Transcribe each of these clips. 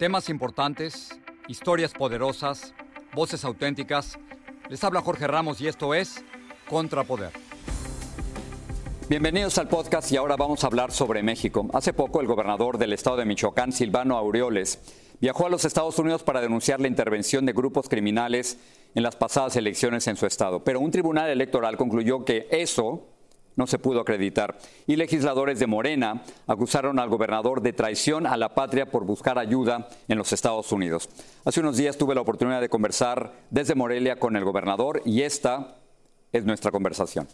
Temas importantes, historias poderosas, voces auténticas. Les habla Jorge Ramos y esto es Contrapoder. Bienvenidos al podcast y ahora vamos a hablar sobre México. Hace poco el gobernador del estado de Michoacán, Silvano Aureoles, viajó a los Estados Unidos para denunciar la intervención de grupos criminales en las pasadas elecciones en su estado. Pero un tribunal electoral concluyó que eso no se pudo acreditar. Y legisladores de Morena acusaron al gobernador de traición a la patria por buscar ayuda en los Estados Unidos. Hace unos días tuve la oportunidad de conversar desde Morelia con el gobernador y esta es nuestra conversación.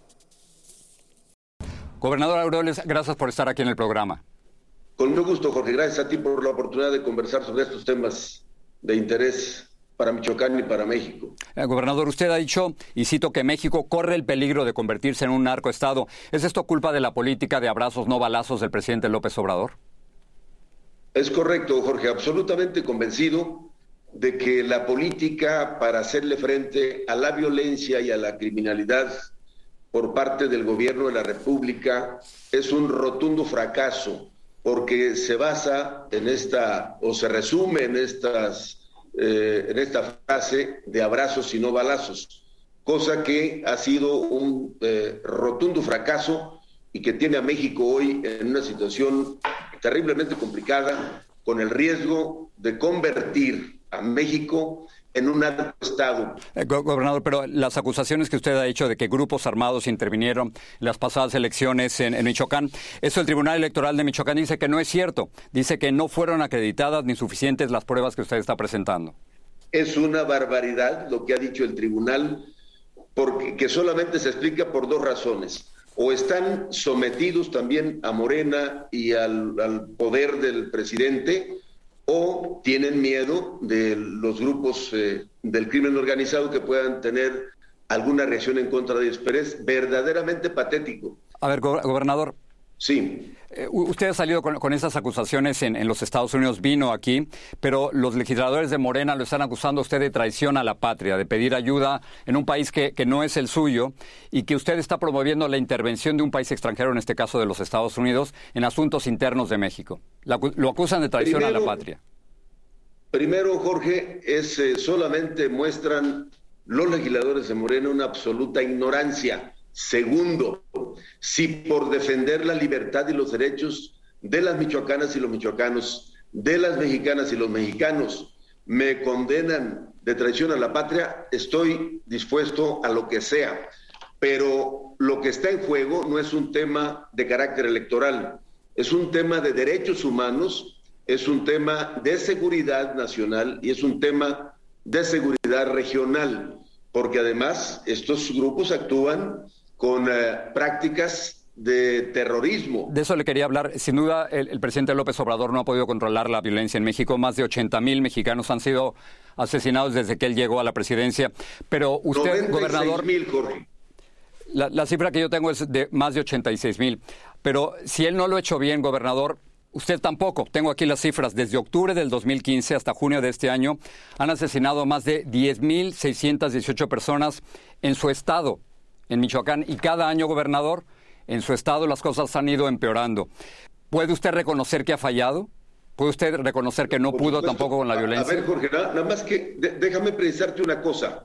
Gobernador Aureoles, gracias por estar aquí en el programa. Con mucho gusto, Jorge. Gracias a ti por la oportunidad de conversar sobre estos temas de interés para Michoacán y para México. Eh, gobernador, usted ha dicho, y cito, que México corre el peligro de convertirse en un narcoestado. ¿Es esto culpa de la política de abrazos no balazos del presidente López Obrador? Es correcto, Jorge, absolutamente convencido de que la política para hacerle frente a la violencia y a la criminalidad por parte del gobierno de la República es un rotundo fracaso, porque se basa en esta, o se resume en estas eh, en esta fase de abrazos y no balazos, cosa que ha sido un eh, rotundo fracaso y que tiene a México hoy en una situación terriblemente complicada, con el riesgo de convertir a México en un alto Estado. Eh, gobernador, pero las acusaciones que usted ha hecho de que grupos armados intervinieron en las pasadas elecciones en, Michoacán, eso el Tribunal Electoral de Michoacán dice que no es cierto. Dice que no fueron acreditadas ni suficientes las pruebas que usted está presentando. Es una barbaridad lo que ha dicho el tribunal, porque que solamente se explica por dos razones. O están sometidos también a Morena y al poder del presidente, o tienen miedo de los grupos eh, del crimen organizado que puedan tener alguna reacción en contra de ellos. Pero es verdaderamente patético. A ver, gobernador. Sí. Eh, usted ha salido con, esas acusaciones en, los Estados Unidos, vino aquí, pero los legisladores de Morena lo están acusando a usted de traición a la patria, de pedir ayuda en un país que, no es el suyo y que usted está promoviendo la intervención de un país extranjero, en este caso de los Estados Unidos, en asuntos internos de México. lo acusan de traición a la patria. Primero, Jorge, es eh, solamente muestran los legisladores de Morena una absoluta ignorancia Segundo, si por defender la libertad y los derechos de las michoacanas y los michoacanos, de las mexicanas y los mexicanos, me condenan de traición a la patria, estoy dispuesto a lo que sea. Pero lo que está en juego no es un tema de carácter electoral, es un tema de derechos humanos, es un tema de seguridad nacional y es un tema de seguridad regional, porque además estos grupos actúan con eh, prácticas de terrorismo. De eso le quería hablar. Sin duda, el, presidente López Obrador no ha podido controlar la violencia en México. Más de 80 mil mexicanos han sido asesinados desde que él llegó a la presidencia. Pero usted, gobernador... mil, Jorge. La, la, cifra que yo tengo es de más de 86 mil. Pero si él no lo ha hecho bien, gobernador, usted tampoco. Tengo aquí las cifras. Desde octubre del 2015 hasta junio de este año han asesinado más de 10.618 personas en su estado en Michoacán y cada año, gobernador, en su estado las cosas han ido empeorando. ¿Puede usted reconocer que ha fallado? ¿Puede usted reconocer que no pudo tampoco con la violencia? A ver, Jorge, nada, más que déjame precisarte una cosa.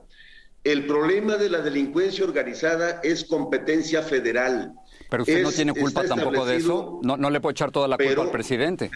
El problema de la delincuencia organizada es competencia federal. Pero usted no tiene culpa tampoco de eso. No, no le puede echar toda la culpa al presidente.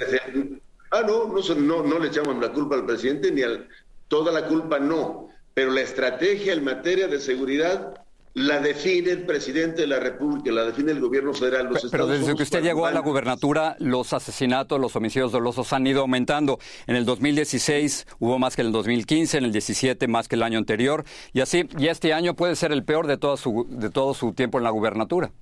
Ah, no, no, no, no le echamos la culpa al presidente ni al. Toda la culpa no. Pero la estrategia en materia de seguridad la define el presidente de la República, la define el gobierno federal. Los pero, desde que usted llegó a la gubernatura, los asesinatos, los homicidios dolosos han ido aumentando. En el 2016 hubo más que en el 2015, en el 17 más que el año anterior, y así, y este año puede ser el peor de todo su, de todo su tiempo en la gubernatura.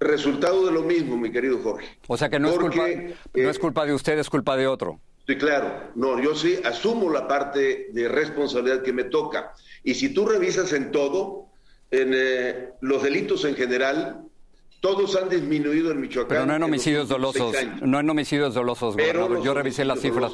Resultado de lo mismo, mi querido Jorge. O sea que no, es, culpa, no es culpa de usted, es culpa de otro. Sí, claro. No, yo sí asumo la parte de responsabilidad que me toca. Y si tú revisas en todo, en eh, los delitos en general, todos han disminuido en Michoacán. Pero no en homicidios dolosos, no en homicidios dolosos, gobernador. Yo revisé las cifras.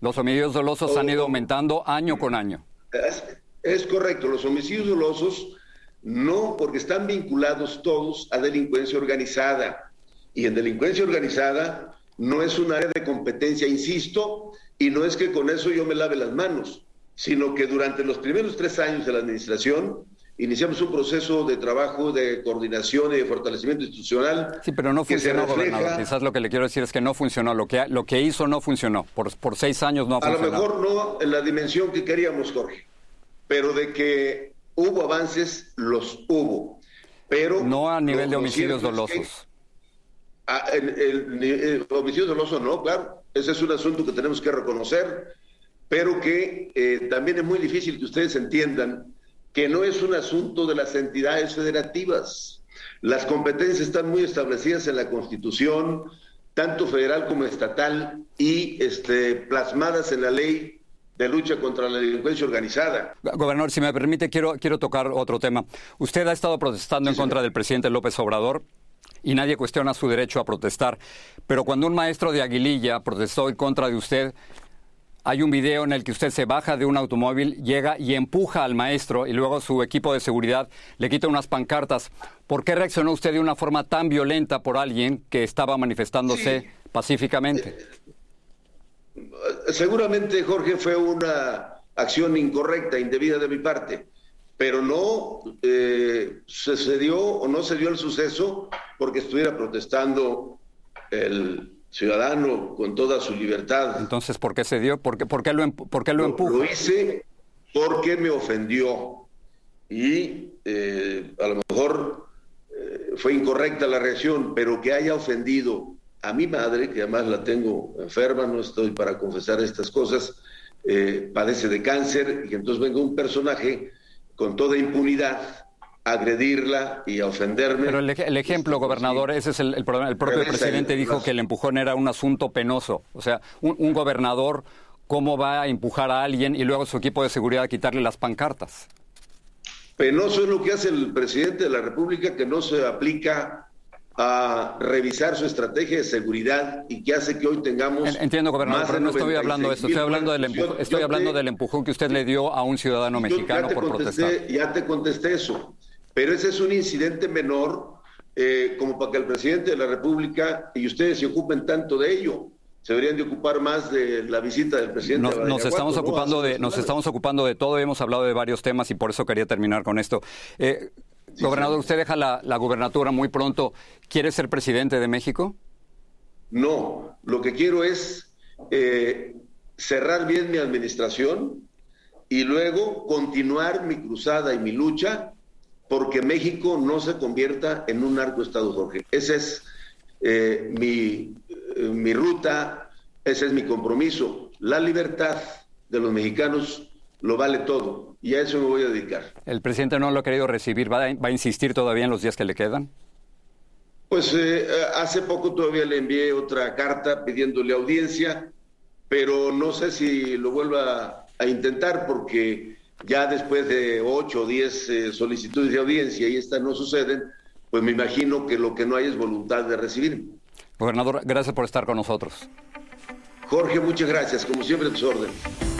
Los homicidios dolosos han ido aumentando año con año. Es, es, correcto, los homicidios dolosos no, porque están vinculados todos a delincuencia organizada. Y en delincuencia organizada no es un área de competencia, insisto, y no es que con eso yo me lave las manos, sino que durante los primeros tres años de la administración iniciamos un proceso de trabajo de coordinación y de fortalecimiento institucional. Sí, pero no funcionó, gobernador. Quizás lo que le quiero decir es que no funcionó. Lo que, lo que hizo no funcionó. Por, por seis años no ha funcionado. A lo mejor no en la dimensión que queríamos, Jorge, pero de que hubo avances, los hubo. Pero no a nivel de homicidios dolosos. Ah, el, homicidio doloso no, claro. Ese es un asunto que tenemos que reconocer, pero que eh, también es muy difícil que ustedes entiendan que no es un asunto de las entidades federativas. Las competencias están muy establecidas en la Constitución, tanto federal como estatal, y este, plasmadas en la ley de lucha contra la delincuencia organizada. Gobernador, si me permite, quiero, quiero tocar otro tema. Usted ha estado protestando en contra del presidente López Obrador y nadie cuestiona su derecho a protestar. Pero cuando un maestro de Aguililla protestó en contra de usted, hay un video en el que usted se baja de un automóvil, llega y empuja al maestro y luego su equipo de seguridad le quita unas pancartas. ¿Por qué reaccionó usted de una forma tan violenta por alguien que estaba manifestándose pacíficamente? Eh, seguramente, Jorge, fue una acción incorrecta, indebida de mi parte pero no eh, sucedió o no se dio el suceso porque estuviera protestando el ciudadano con toda su libertad. Entonces, ¿por qué se dio? ¿Por qué, por qué lo, por qué lo, empujó? Lo hice porque me ofendió y eh, a lo mejor eh, fue incorrecta la reacción, pero que haya ofendido a mi madre, que además la tengo enferma, no estoy para confesar estas cosas, eh, padece de cáncer y entonces venga un personaje con toda impunidad agredirla y ofenderme. Pero el, ejemplo, gobernador, ese es el, problema. El propio presidente dijo que el empujón era un asunto penoso. O sea, un, gobernador, ¿cómo va a empujar a alguien y luego su equipo de seguridad a quitarle las pancartas? Penoso es lo que hace el presidente de la República, que no se aplica a revisar su estrategia de seguridad y que hace que hoy tengamos. Entiendo, gobernador, pero no estoy hablando de esto. Estoy hablando, del, empujón, estoy hablando del empujón que usted le dio a un ciudadano mexicano por protestar. Ya te contesté eso. Pero ese es un incidente menor eh, como para que el presidente de la República y ustedes se ocupen tanto de ello. Se deberían de ocupar más de la visita del presidente. Nos, estamos ocupando de, nos estamos ocupando de todo. Hemos hablado de varios temas y por eso quería terminar con esto. Eh, gobernador, usted deja la, la gubernatura muy pronto. ¿Quiere ser presidente de México? No, lo que quiero es eh, cerrar bien mi administración y luego continuar mi cruzada y mi lucha porque México no se convierta en un narcoestado, Jorge. Esa es eh, mi, eh, mi ruta, ese es mi compromiso. La libertad de los mexicanos lo vale todo y a eso me voy a dedicar. ¿El presidente no lo ha querido recibir? ¿Va a, insistir todavía en los días que le quedan? Pues eh, hace poco todavía le envié otra carta pidiéndole audiencia, pero no sé si lo vuelva a intentar porque ya después de ocho o diez eh, solicitudes de audiencia y estas no suceden, pues me imagino que lo que no hay es voluntad de recibir. Gobernador, gracias por estar con nosotros. Jorge, muchas gracias. Como siempre, a tus órdenes.